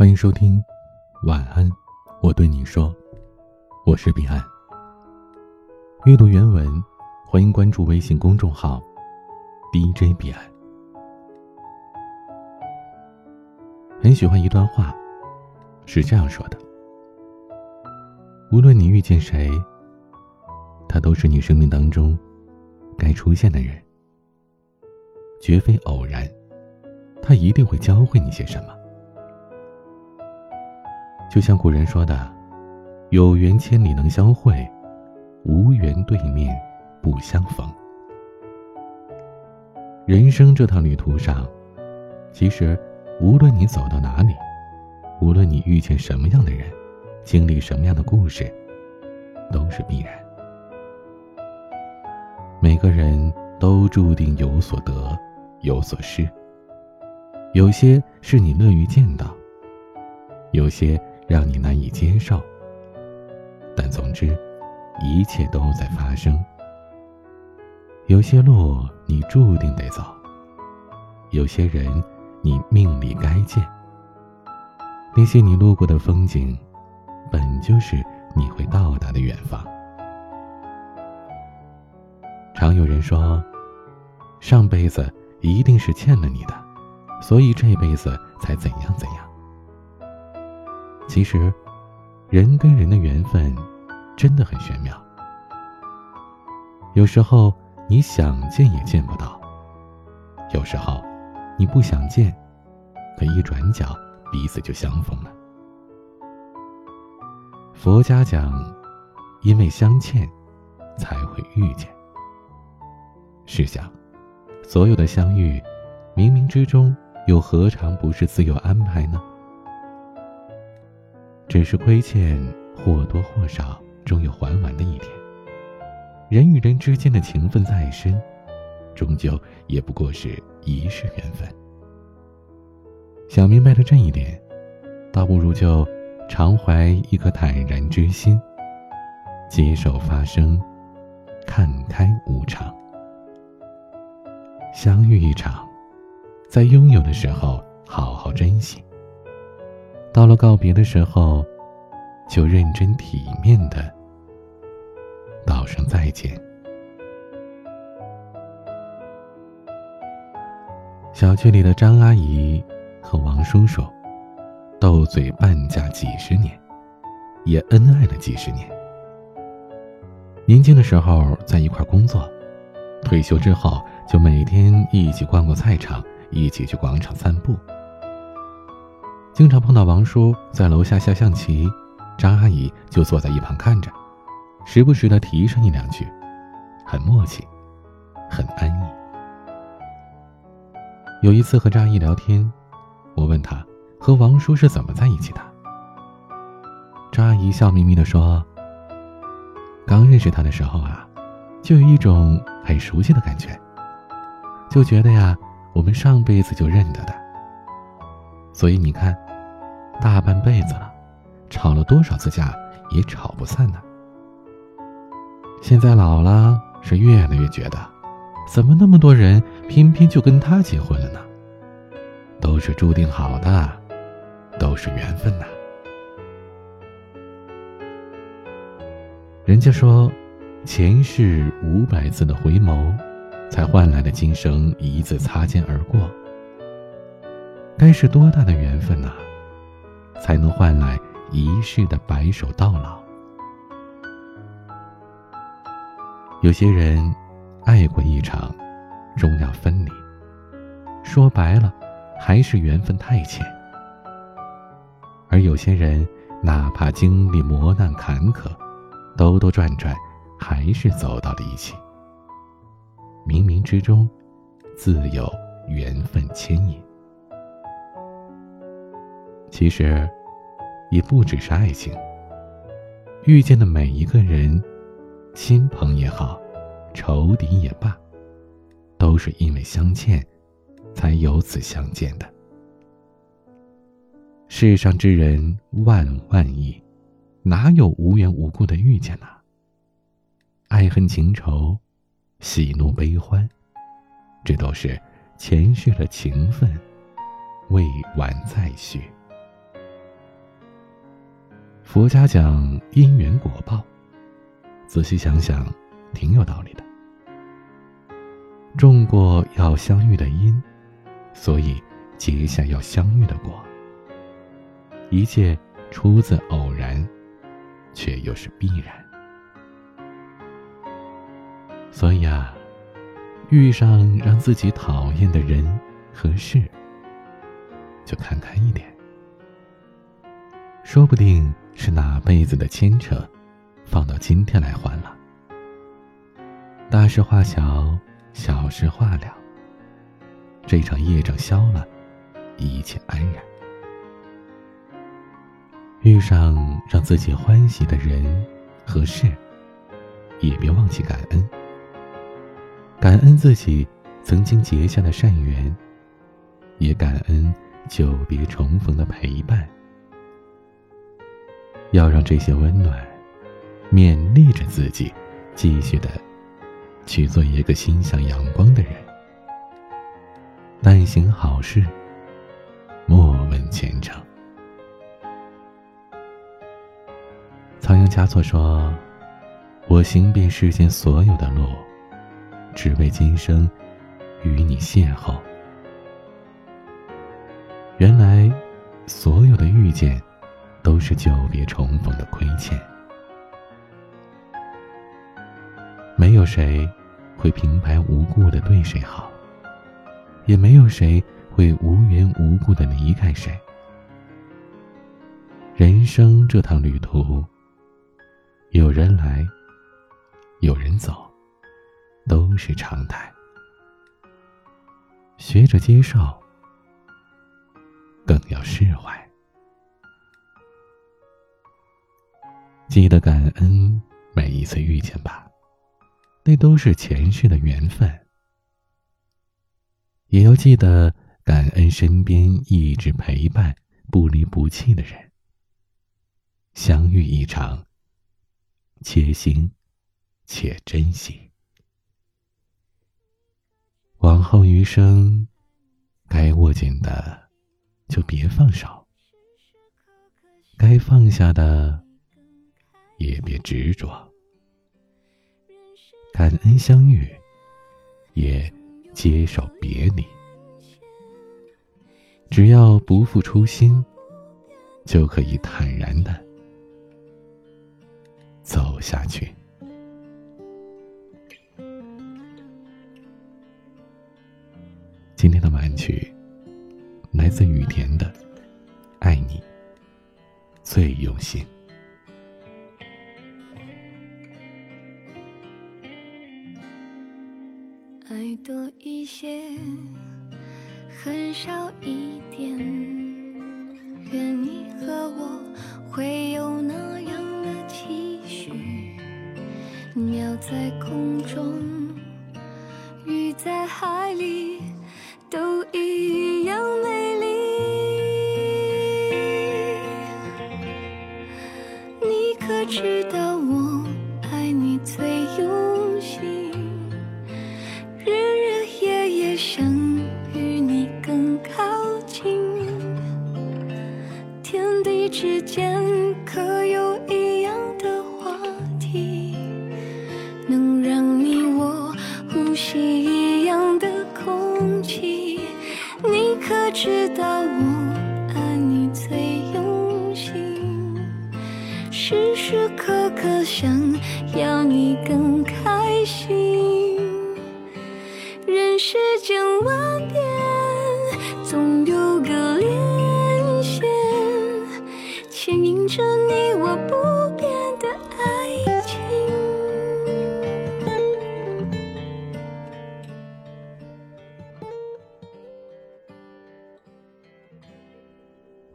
欢迎收听，晚安，我对你说，我是彼岸。阅读原文，欢迎关注微信公众号 DJ 彼岸。很喜欢一段话，是这样说的：无论你遇见谁，他都是你生命当中该出现的人，绝非偶然，他一定会教会你些什么。就像古人说的：“有缘千里能相会，无缘对面不相逢。”人生这趟旅途上，其实无论你走到哪里，无论你遇见什么样的人，经历什么样的故事，都是必然。每个人都注定有所得，有所失。有些是你乐于见到，有些。让你难以接受，但总之，一切都在发生。有些路你注定得走，有些人你命里该见。那些你路过的风景，本就是你会到达的远方。常有人说，上辈子一定是欠了你的，所以这辈子才怎样怎样。其实，人跟人的缘分真的很玄妙。有时候你想见也见不到，有时候你不想见，可一转角彼此就相逢了。佛家讲，因为相欠，才会遇见。试想，所有的相遇，冥冥之中又何尝不是自有安排呢？只是亏欠，或多或少终有还完的一天。人与人之间的情分再深，终究也不过是一世缘分。想明白了这一点，倒不如就常怀一颗坦然之心，接受发生，看开无常。相遇一场，在拥有的时候好好珍惜。到了告别的时候，就认真体面的道声再见。小区里的张阿姨和王叔叔斗嘴半价几十年，也恩爱了几十年。年轻的时候在一块工作，退休之后就每天一起逛逛菜场，一起去广场散步。经常碰到王叔在楼下下象棋，张阿姨就坐在一旁看着，时不时的提上一两句，很默契，很安逸。有一次和张阿姨聊天，我问她和王叔是怎么在一起的。张阿姨笑眯眯的说：“刚认识他的时候啊，就有一种很熟悉的感觉，就觉得呀，我们上辈子就认得的。所以你看。”大半辈子了，吵了多少次架也吵不散呢。现在老了，是越来越觉得，怎么那么多人偏偏就跟他结婚了呢？都是注定好的，都是缘分呐。人家说，前世五百次的回眸，才换来了今生一次擦肩而过。该是多大的缘分呐！才能换来一世的白首到老。有些人爱过一场，终要分离。说白了，还是缘分太浅。而有些人，哪怕经历磨难坎坷，兜兜转转，还是走到了一起。冥冥之中，自有缘分牵引。其实，也不只是爱情。遇见的每一个人，亲朋也好，仇敌也罢，都是因为相欠，才由此相见的。世上之人万万亿，哪有无缘无故的遇见呢？爱恨情仇，喜怒悲欢，这都是前世的情分，未完再续。佛家讲因缘果报，仔细想想，挺有道理的。种过要相遇的因，所以结下要相遇的果。一切出自偶然，却又是必然。所以啊，遇上让自己讨厌的人和事，就看开一点，说不定是哪辈子的牵扯，放到今天来还了。大事化小，小事化了。这场业障消了，一切安然。遇上让自己欢喜的人和事，也别忘记感恩。感恩自己曾经结下的善缘，也感恩久别重逢的陪伴。要让这些温暖勉励着自己，继续的去做一个心向阳光的人。但行好事，莫问前程。仓央嘉措说：“我行遍世间所有的路。”只为今生与你邂逅。原来，所有的遇见，都是久别重逢的亏欠。没有谁会平白无故的对谁好，也没有谁会无缘无故的离开谁。人生这趟旅途，有人来，有人走。都是常态，学着接受，更要释怀。记得感恩每一次遇见吧，那都是前世的缘分。也要记得感恩身边一直陪伴、不离不弃的人。相遇一场，且行且珍惜。往后余生，该握紧的就别放手，该放下的也别执着。感恩相遇，也接受别离。只要不负初心，就可以坦然的走下去。今天的晚曲来自雨田的《爱你最用心》。多一些，很少一点，愿你和我会有那样的期许。鸟在空中，鱼在海里。都一样美丽。你可知道知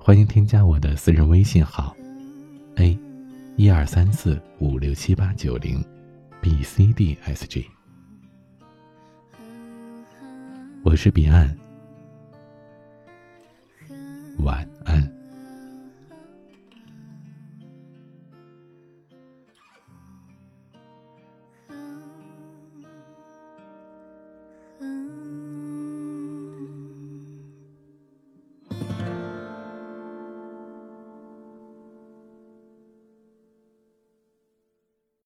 欢迎添加我的私人微信号：a 一二三四五六七八九零，b c d s g。我是彼岸，